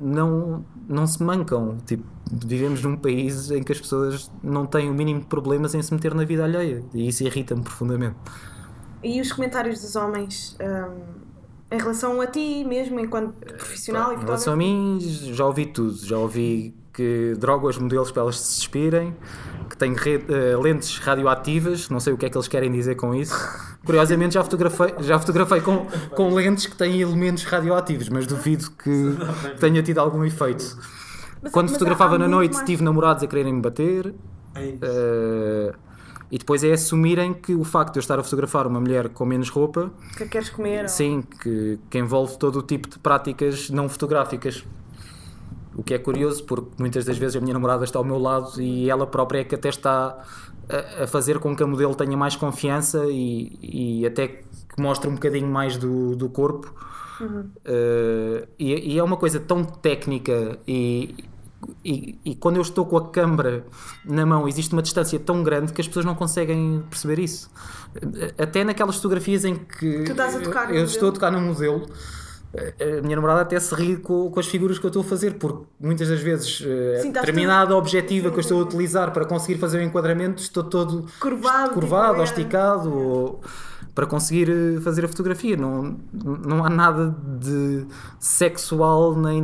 não, não se mancam. Tipo, vivemos num país em que as pessoas não têm o mínimo de problemas em se meter na vida alheia e isso irrita-me profundamente. E os comentários dos homens hum, em relação a ti mesmo, enquanto profissional Em relação a mim, já ouvi tudo. Já ouvi que drogo as modelos para elas se despirem, que tenho re- eh, lentes radioativas, não sei o que é que eles querem dizer com isso. Curiosamente, já fotografei, já fotografei com, com lentes que têm elementos radioativos, mas duvido que tenha tido algum efeito. Mas- Quando mas fotografava na noite, mais- tive namorados a quererem me bater. É isso. eh, e depois é assumirem que o facto de eu estar a fotografar uma mulher com menos roupa Que queres comer? Sim, que, que envolve todo o tipo de práticas não fotográficas. O que é curioso, porque muitas das vezes a minha namorada está ao meu lado e ela própria é que até está a, a fazer com que a modelo tenha mais confiança e, e até que mostre um bocadinho mais do, do corpo. Uh, e, e é uma coisa tão técnica e, e, e quando eu estou com a câmara na mão existe uma distância tão grande que as pessoas não conseguem perceber isso. Até naquelas fotografias em que eu, eu estou a tocar no modelo, a minha namorada até se ri com, com as figuras que eu estou a fazer, porque muitas das vezes, eh, Sim, determinada objetiva que eu estou a utilizar para conseguir fazer o enquadramento, estou todo Curvado, curvado tipo, ou é. esticado ou- para conseguir eh, fazer a fotografia. Não, não há nada de sexual nem,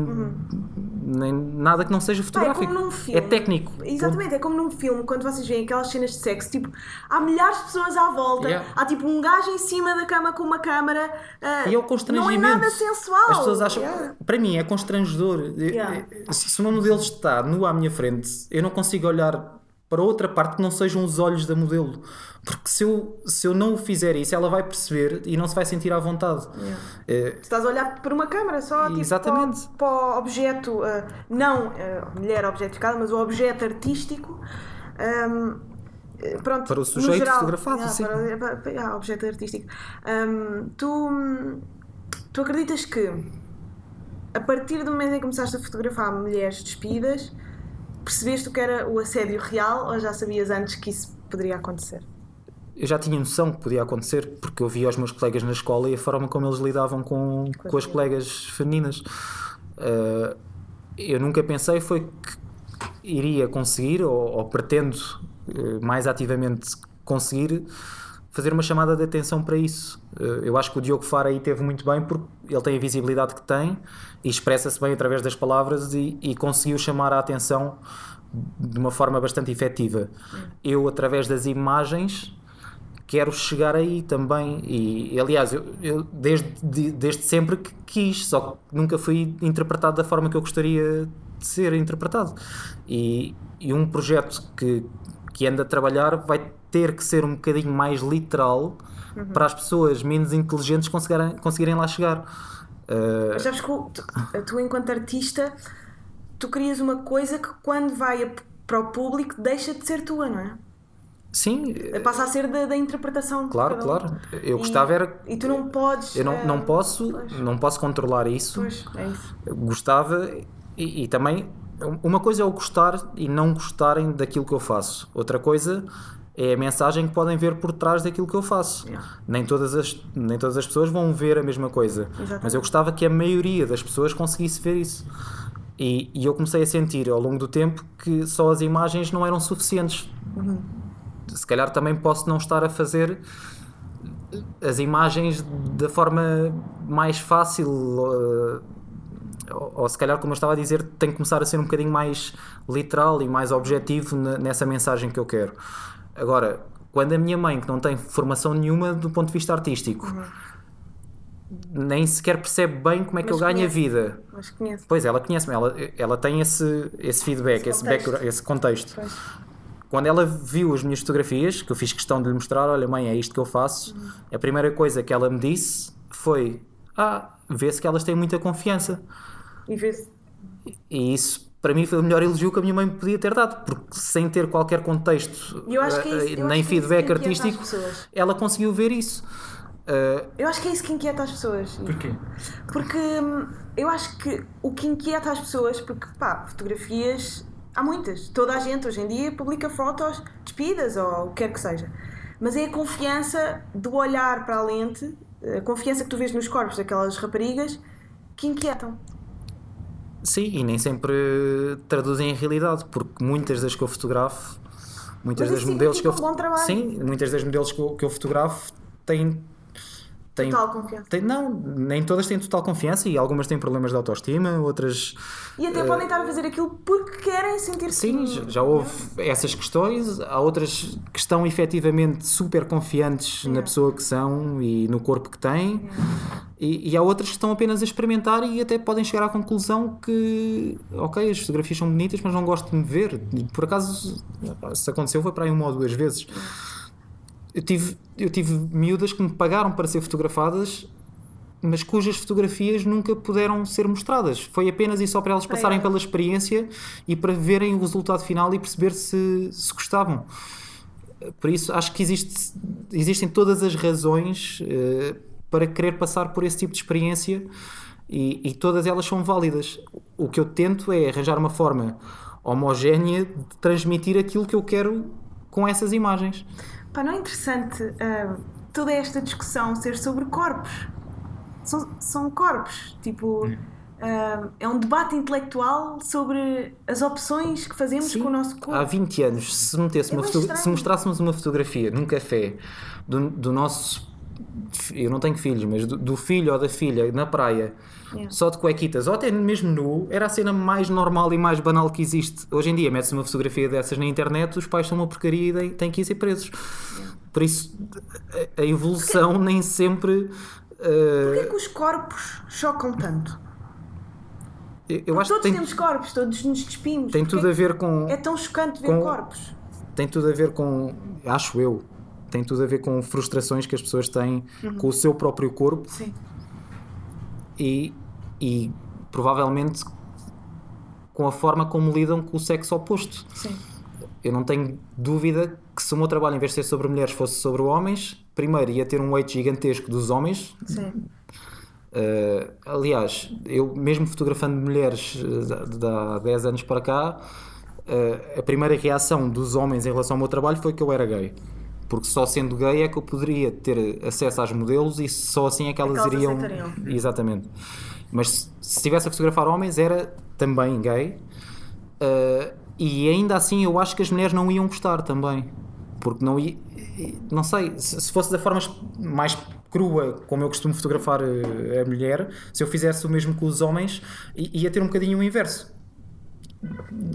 nem nada que não seja Pá, é fotográfico. como num filme. É técnico. Exatamente, é como num filme, quando vocês veem aquelas cenas de sexo, tipo, há milhares de pessoas à volta, Yeah. há tipo um gajo em cima da cama com uma câmara. ah, E é o Não constrangimento. é nada sensual. As pessoas acham. Yeah. Para mim é constrangedor. Yeah. Se se uma modelo está nua à minha frente, eu não consigo olhar para outra parte que não sejam os olhos da modelo. Porque se eu, se eu não o fizer isso, ela vai perceber e não se vai sentir à vontade. Eh, Tu estás a olhar para uma câmara só, tipo, Exatamente. Para, o- para o objeto, ah, não a mulher objetificada, mas o objeto artístico. ahm, eh, pronto, Para o sujeito geral, fotografado, yeah, sim. Para, para, para- yeah, objeto artístico. Ahm, tu, tu acreditas que a partir do momento em que começaste a fotografar mulheres despidas, percebeste o que era o assédio real ou já sabias antes que isso poderia acontecer? eu já tinha noção que podia acontecer porque eu via os meus colegas na escola e a forma como eles lidavam com, com as colegas femininas. Uh, eu nunca pensei foi que iria conseguir, ou, ou pretendo uh, mais ativamente conseguir, fazer uma chamada de atenção para isso. Uh, eu acho que o Diogo Fara aí teve muito bem porque ele tem a visibilidade que tem e expressa-se bem através das palavras e, e conseguiu chamar a atenção de uma forma bastante efetiva. Eu, através das imagens, quero chegar aí também. E, aliás, eu, eu desde, de- desde sempre que quis, só que nunca fui interpretado da forma que eu gostaria de ser interpretado. E, e um projeto que, que anda a trabalhar vai ter que ser um bocadinho mais literal para as pessoas menos inteligentes conseguirem, conseguirem lá chegar. Uh, Mas sabes que tu, tu, enquanto artista, tu crias uma coisa que quando vai a- para o público deixa de ser tua, não é? sim, Passa a ser da, da interpretação. claro, claro. Eu E- gostava era. E tu não podes. Eu não, eh, não posso, pois. não posso controlar isso. Pois, é isso. gostava e, e também uma coisa é o gostar e não gostarem daquilo que eu faço outra coisa é a mensagem que podem ver por trás daquilo que eu faço. Yeah. nem todas as nem todas as pessoas vão ver a mesma coisa Exatamente. mas eu gostava que a maioria das pessoas conseguisse ver isso. E, e eu comecei a sentir ao longo do tempo que só as imagens não eram suficientes. Se calhar também posso não estar a fazer as imagens da forma mais fácil uh, ou, ou se calhar como eu estava a dizer tem que começar a ser um bocadinho mais literal e mais objetivo nessa mensagem que eu quero agora quando a minha mãe que não tem formação nenhuma do ponto de vista artístico nem sequer percebe bem como é que Mas eu ganho a conhece. vida Mas conheço. pois ela conhece-me ela, ela tem esse, esse feedback Esse esse, contexto. background, esse contexto Pois. quando ela viu as minhas fotografias, que eu fiz questão de lhe mostrar, olha mãe, é isto que eu faço, a primeira coisa que ela me disse foi: Ah, vê-se que elas têm muita confiança. E vê-se. E isso para mim foi o melhor elogio que a minha mãe me podia ter dado, porque sem ter qualquer contexto, eu acho que é isso- eh, eu nem é feedback as artístico, ela conseguiu ver isso. Eh, Eu acho que é isso que inquieta as pessoas. Porquê? Porque hum, eu acho que o que inquieta as pessoas, porque pá, fotografias há muitas. Toda a gente hoje em dia publica fotos despidas ou o que quer que seja. Mas é a confiança do olhar para a lente, a confiança que tu vês nos corpos daquelas raparigas que inquietam. Sim, e nem sempre traduzem em realidade, porque muitas das que eu fotografo, muitas Mas das isso modelos que eu significa um bom trabalho. sim, muitas das modelos que eu, que eu fotografo têm têm Total confiança. Tem- não, nem todas têm total confiança e algumas têm problemas de autoestima, outras. E até podem estar a fazer aquilo porque querem sentir-se. Sim, já- já houve essas questões. Há outras que estão efetivamente super confiantes na pessoa que são e no corpo que têm. E, e há outras que estão apenas a experimentar e até podem chegar à conclusão que, ok, as fotografias são bonitas, mas não gosto de me ver. Por acaso, se aconteceu, foi para aí uma ou duas vezes. Eu tive, eu tive miúdas que me pagaram para ser fotografadas mas cujas fotografias nunca puderam ser mostradas. Foi apenas e só para elas passarem elas. pela experiência e para verem o resultado final e perceber se, se gostavam. Por isso, acho que existe, existem todas as razões eh, para querer passar por esse tipo de experiência e, e todas elas são válidas. O que eu tento é arranjar uma forma homogénea de transmitir aquilo que eu quero com essas imagens. Pá, não é interessante ah, toda esta discussão ser sobre corpos? São, são corpos. Tipo, ah, é um debate intelectual sobre as opções que fazemos com o nosso corpo. Há 20 anos, se, metesse É uma se mostrássemos uma fotografia num café do, do nosso. Eu não tenho filhos, mas do, do filho ou da filha na praia, Yeah. só de cuequitas, ou até mesmo nu, era a cena mais normal e mais banal que existe. Hoje em dia, mete-se uma fotografia dessas na internet, os pais são uma porcaria e têm- que ir ser presos. Por isso, a, a evolução nem sempre. eh, Porquê que os corpos chocam tanto? eu eu acho todos tem, temos corpos, todos nos despimos. tem Porquê tudo a ver com. É tão chocante ver com- corpos. tem tudo a ver com, acho eu, tem tudo a ver com frustrações que as pessoas têm com o seu próprio corpo Sim. e, e provavelmente com a forma como lidam com o sexo oposto. Sim. Eu não tenho dúvida que se o meu trabalho, em vez de ser sobre mulheres, fosse sobre homens, primeiro ia ter um weight gigantesco dos homens. Sim. Uh, aliás, eu mesmo fotografando mulheres de há 10 anos para cá, uh, a primeira reação dos homens em relação ao meu trabalho foi que eu era gay. Porque só sendo gay é que eu poderia ter acesso às modelos e só assim é que elas que elas iriam. aceitariam. Exatamente. Mas se, se estivesse a fotografar homens, era também gay. Uh, e ainda assim eu acho que as mulheres não iam gostar também. Porque não ia. Não sei, se se fosse da forma mais crua, como eu costumo fotografar eh, a mulher, se eu fizesse o mesmo com os homens, ia ter um bocadinho o inverso.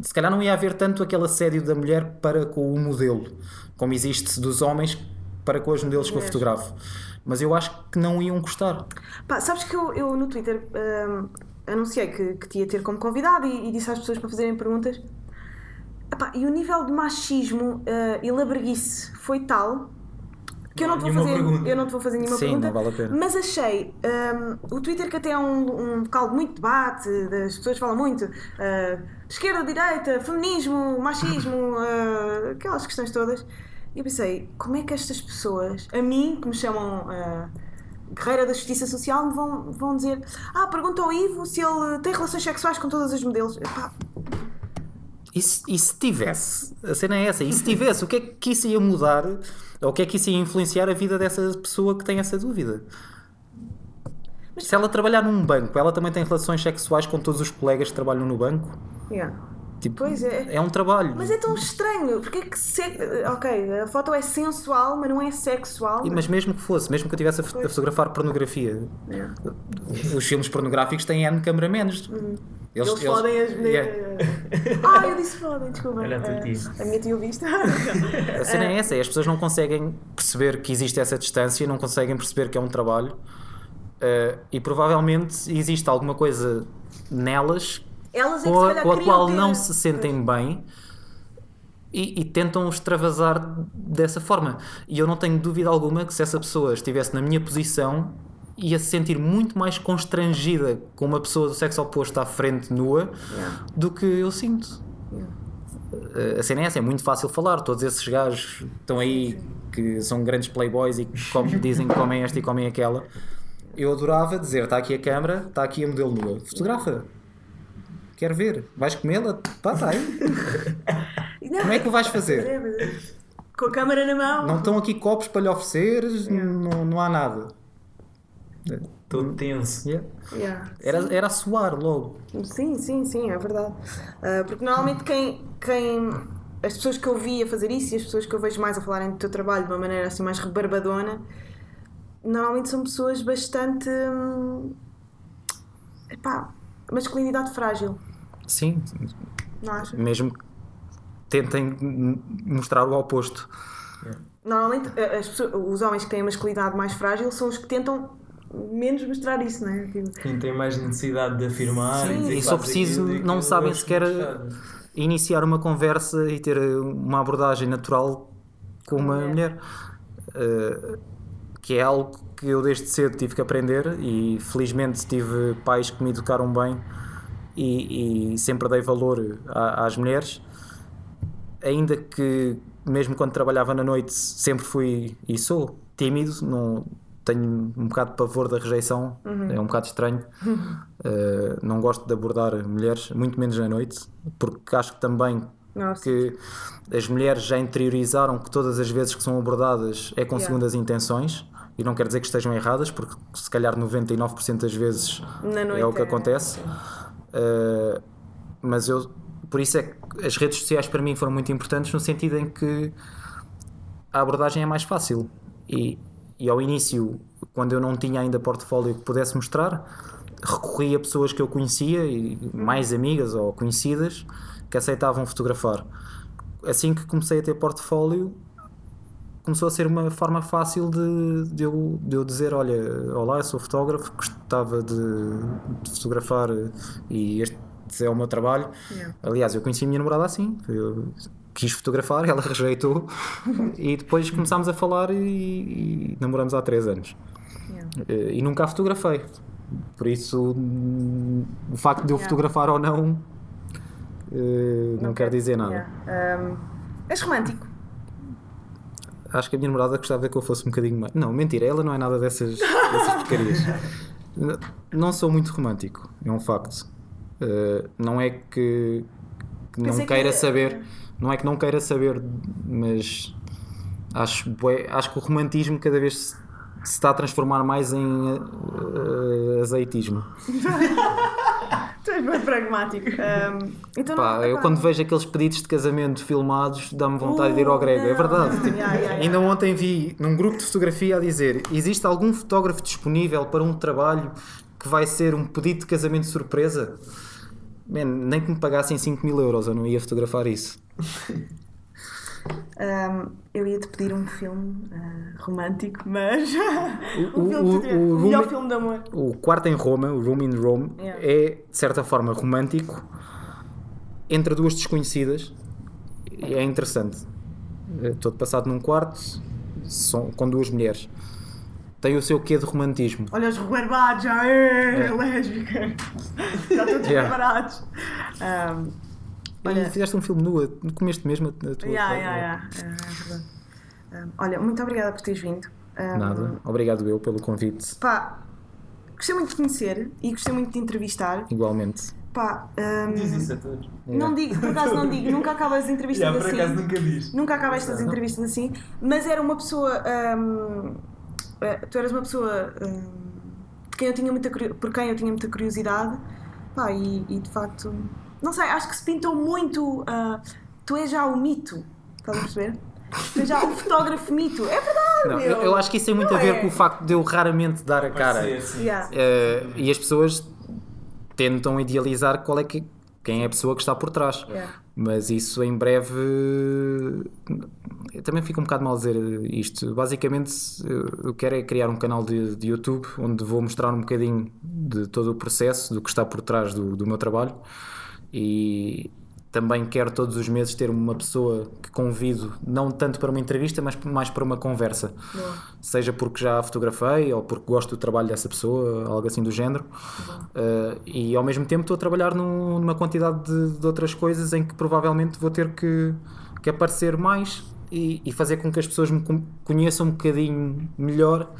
Se calhar não ia haver tanto aquele assédio da mulher para com o modelo, como existe dos homens para com as modelos que eu fotografo. Mas eu acho que não iam gostar. Pá, sabes que eu, eu no Twitter hum, anunciei que, que te ia ter como convidado e, e disse às pessoas para fazerem perguntas. Epá, e o nível de machismo uh, e labreguice foi tal que eu Não te vou nenhuma fazer, pergunta. eu não te vou fazer nenhuma Sim, pergunta. não vale a pena. Mas achei hum, o Twitter que até é um, um local de muito debate, das pessoas falam muito uh, esquerda, direita, feminismo, machismo, uh, <laughs> aquelas questões todas. E eu pensei, como é que estas pessoas, a mim, que me chamam uh, guerreira da justiça social, me vão, vão dizer: Ah, pergunta ao Ivo se ele tem relações sexuais com todas as modelos. Epá, E se, e se tivesse? A cena é essa. E se tivesse, o que é que isso ia mudar? Ou o que é que isso ia influenciar a vida dessa pessoa que tem essa dúvida? Se ela trabalhar num banco, ela também tem relações sexuais com todos os colegas que trabalham no banco? yeah. Tipo, Pois é. É um trabalho. Mas é tão estranho, porque é que se... Ok, a foto é sensual, mas não é sexual. E- Mas mesmo que fosse, mesmo que eu estivesse a, fo- a fotografar pornografia, Yeah. os filmes pornográficos têm N cameramenos. Uhum. Eles, fodem as Yeah. <laughs> Ah, eu disse fodem, desculpa. Olha tia. a minha tia ouviste. A cena é essa, é as pessoas não conseguem perceber que existe essa distância, não conseguem perceber que é um trabalho eh, e provavelmente existe alguma coisa nelas Elas é que com a, com a qual ter- não se sentem bem e, e tentam extravasar dessa forma. E eu não tenho dúvida alguma que se essa pessoa estivesse na minha posição ia se sentir muito mais constrangida com uma pessoa do sexo oposto à frente nua Yeah. do que eu sinto. A cena é essa, é muito fácil falar. Todos esses gajos estão aí que são grandes playboys e que comem- <laughs> dizem que comem esta e comem aquela. Eu adorava dizer: está aqui a câmara, está aqui a modelo nua. Fotografa. Quero ver. Vais comê-la? Pá, está aí. Não, <laughs> Como é que o vais fazer? é, é- Com a câmera na mão. Não estão aqui copos para lhe oferecer, não, não há nada. Todo tenso. Yeah. Yeah. Era, era a suar logo. Sim, sim, sim, é verdade. Ah, porque normalmente quem, quem. As pessoas que eu vi a fazer isso e as pessoas que eu vejo mais a falarem do teu trabalho de uma maneira assim mais rebarbadona, normalmente são pessoas bastante. hum, epá, masculinidade frágil, Sim, não achas? mesmo que tentem mostrar o oposto. Normalmente as pessoas- os homens que têm a masculinidade mais frágil são os que tentam menos mostrar isso, não é? Tipo, Quem tem mais necessidade de afirmar Sim. e dizer E que só preciso, aquilo não sabem sequer iniciar uma conversa e ter uma abordagem natural com uma mulher. mulher. Uh, que é algo que eu desde cedo tive que aprender e felizmente tive pais que me educaram bem e, e sempre dei valor a- às mulheres. Ainda que, mesmo quando trabalhava na noite, sempre fui e sou tímido, não, tenho um bocado de pavor da rejeição, é um bocado estranho. Uh, <laughs> não gosto de abordar mulheres, muito menos na noite, porque acho que também Nossa. que as mulheres já interiorizaram que todas as vezes que são abordadas é com Yeah. segundas intenções. E não quer dizer que estejam erradas, porque se calhar 99% das vezes é o que é- acontece. Uh, mas eu, por isso é que as redes sociais para mim foram muito importantes no sentido em que a abordagem é mais fácil. E, e ao início, quando eu não tinha ainda portfólio que pudesse mostrar, recorri a pessoas que eu conhecia, e mais amigas ou conhecidas, que aceitavam fotografar. Assim que comecei a ter portfólio, começou a ser uma forma fácil de, de, eu, de eu dizer: Olha, olá, eu sou fotógrafo, gostava de, de fotografar e este é o meu trabalho. Yeah. Aliás, eu conheci a minha namorada assim. Eu quis fotografar, ela rejeitou e depois começámos a falar e, e namoramos há 3 anos. Yeah. Eh, E nunca a fotografei. Por isso, o facto de eu Yeah. fotografar ou não eh, não, quer dizer nada. Yeah. Um, és romântico? Acho que a minha namorada gostava que eu fosse um bocadinho mais. Não, mentira, ela não é nada dessas, dessas porcarias. <laughs> Não sou muito romântico, é um facto. Eh, não é que, que não Pensei que- queira saber, não é que não queira saber, mas acho, acho que o romantismo cada vez se, se está a transformar mais em eh, azeitismo. Tu és bem pragmático. Um, então Pá, não, eu quando vejo aqueles pedidos de casamento filmados, dá-me vontade de ir ao grego, é não. verdade. Tipo, <laughs> Yeah, yeah, yeah. Ainda ontem vi num grupo de fotografia a dizer: existe algum fotógrafo disponível para um trabalho que vai ser um pedido de casamento surpresa? Man, nem que me pagassem 5 mil euros, eu não ia fotografar isso. <laughs> Um, eu ia te pedir um filme uh, romântico, mas. <laughs> O- um filme o- de- o- o melhor filme de amor. O Quarto em Roma, o Room in Rome, Yeah. é de certa forma romântico entre duas desconhecidas. É interessante. É todo passado num quarto são, com duas mulheres. Tem o seu quê de romantismo. Olha os rebarbados, já é, lésbica. <laughs> Já todos Yeah. preparados. Um, Olha- fizeste um filme nua, comeste mesmo a, tua. yeah, yeah, yeah. É, é. Um, olha, muito obrigada por teres vindo. Um, Nada. Obrigado eu pelo convite. Pá, gostei muito de conhecer e gostei muito de entrevistar. Igualmente. Pá, um, Diz isso a todos. não digo, por acaso não digo, nunca acabo as <laughs> entrevistas por assim. acaso nunca diz. Nunca acabo estas entrevistas assim, mas era uma pessoa. eh, tu eras uma pessoa hum, de quem eu tinha muita, por quem eu tinha muita curiosidade, pá, e, e de facto. Não sei, acho que se pintou muito. ah, tu és já o mito, estás a perceber? Tu és já o fotógrafo mito, é verdade! Não, eu, eu acho que isso tem muito a ver é? com o facto de eu raramente dar a cara. Ser, sim. Yeah. Eh, e as pessoas tentam idealizar qual é que, quem é a pessoa que está por trás. Yeah. Mas isso em breve. Eu também fico um bocado mal dizer isto. Basicamente, eu quero é criar um canal de, de YouTube onde vou mostrar um bocadinho de todo o processo, do que está por trás do, do meu trabalho. E também quero todos os meses ter uma pessoa que convido, não tanto para uma entrevista, mas mais para uma conversa. Seja porque já a fotografei ou porque gosto do trabalho dessa pessoa, algo assim do género. Uh, e ao mesmo tempo estou a trabalhar num- numa quantidade de, de outras coisas em que provavelmente vou ter que, que aparecer mais e, e fazer com que as pessoas me con- conheçam um bocadinho melhor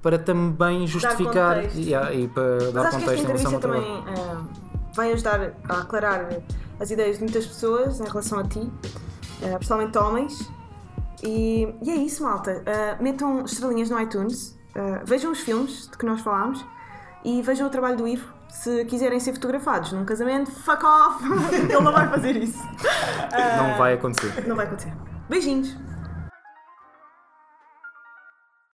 para também justificar. Yeah, e para Mas dar contexto em relação ao também trabalho. Vai ajudar a aclarar as ideias de muitas pessoas em relação a ti, ah, principalmente homens. E, e é isso, malta. Ah, metam estrelinhas no iTunes, ah, vejam os filmes de que nós falámos e vejam o trabalho do Ivo. Se quiserem ser fotografados num casamento, fuck off! <laughs> Ele não vai fazer isso. Não vai acontecer. Não vai acontecer. Beijinhos!